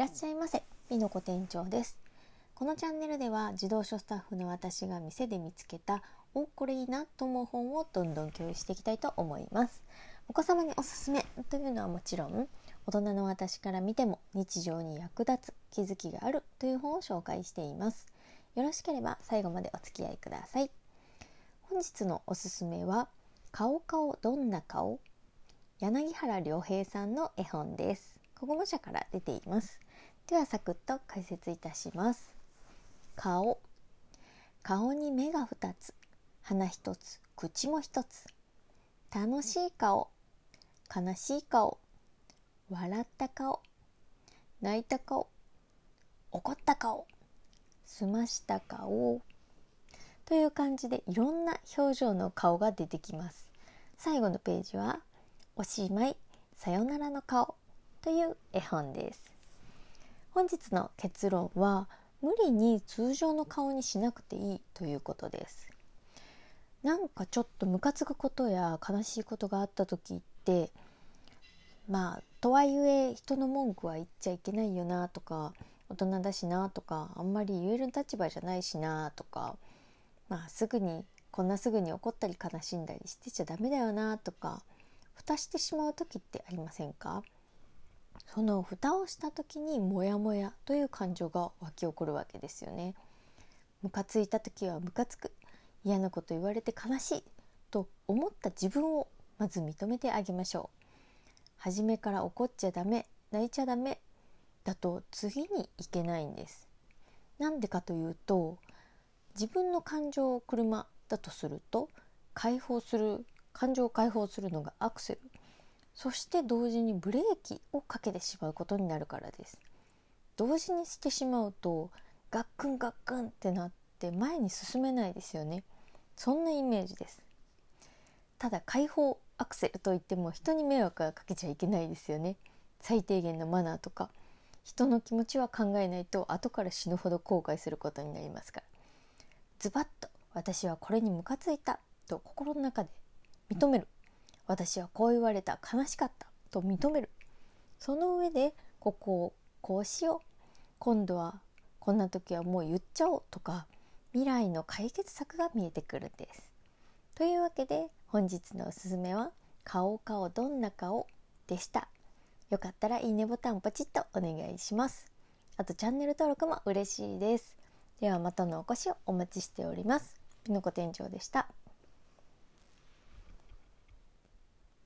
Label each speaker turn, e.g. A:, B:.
A: らっしゃいませ。美の子店長です。このチャンネルでは自動書スタッフの私が店で見つけたおこれいいなと思う本をどんどん共有していきたいと思います。お子様におすすめというのはもちろん大人の私から見ても日常に役立つ気づきがあるという本を紹介しています。よろしければ最後までお付き合いください。本日のおすすめは顔顔どんな顔柳原良平さんの絵本です。国語社から出ています。ではサクッと解説いたします。顔。顔に目が2つ。鼻1つ。口も1つ。楽しい顔。悲しい顔。笑った顔。泣いた顔。怒った顔。すました顔。という感じでいろんな表情の顔が出てきます。最後のページはおしまい。さよならの顔。という絵本です。本日の結論は無理に通常の顔にしなくていいということです。なんかちょっとムカつくことや悲しいことがあった時ってまあとはいえ人の文句は言っちゃいけないよなとか大人だしなとかあんまり言える立場じゃないしなとかまあすぐにこんなすぐに怒ったり悲しんだりしてちゃダメだよなとか蓋してしまう時ってありませんか？その蓋をした時にモヤモヤという感情が湧き起こるわけですよね。ムカついた時はムカつく嫌なこと言われて悲しいと思った自分をまず認めてあげましょう。初めから怒っちゃダメ泣いちゃダメだと次にいけないんです。なんでかというと自分の感情を車だとすると解放する感情を解放するのがアクセルそして同時にブレーキをかけてしまうことになるからです。同時にしてしまうとガックンガックンってなって前に進めないですよね。そんなイメージです。ただ解放アクセルといっても人に迷惑はかけちゃいけないですよね。最低限のマナーとか人の気持ちは考えないと後から死ぬほど後悔することになりますから。ズバッと私はこれにムカついたと心の中で認める。私はこう言われた悲しかったと認めるその上でここをこうしよう今度はこんな時はもう言っちゃおうとか未来の解決策が見えてくるんです。というわけで本日のおすすめは「顔顔どんな顔」でした。よかったらいいねボタンポチッとお願いします。あとチャンネル登録も嬉しいです。ではまたのお越しをお待ちしております。ピノコ店長でした。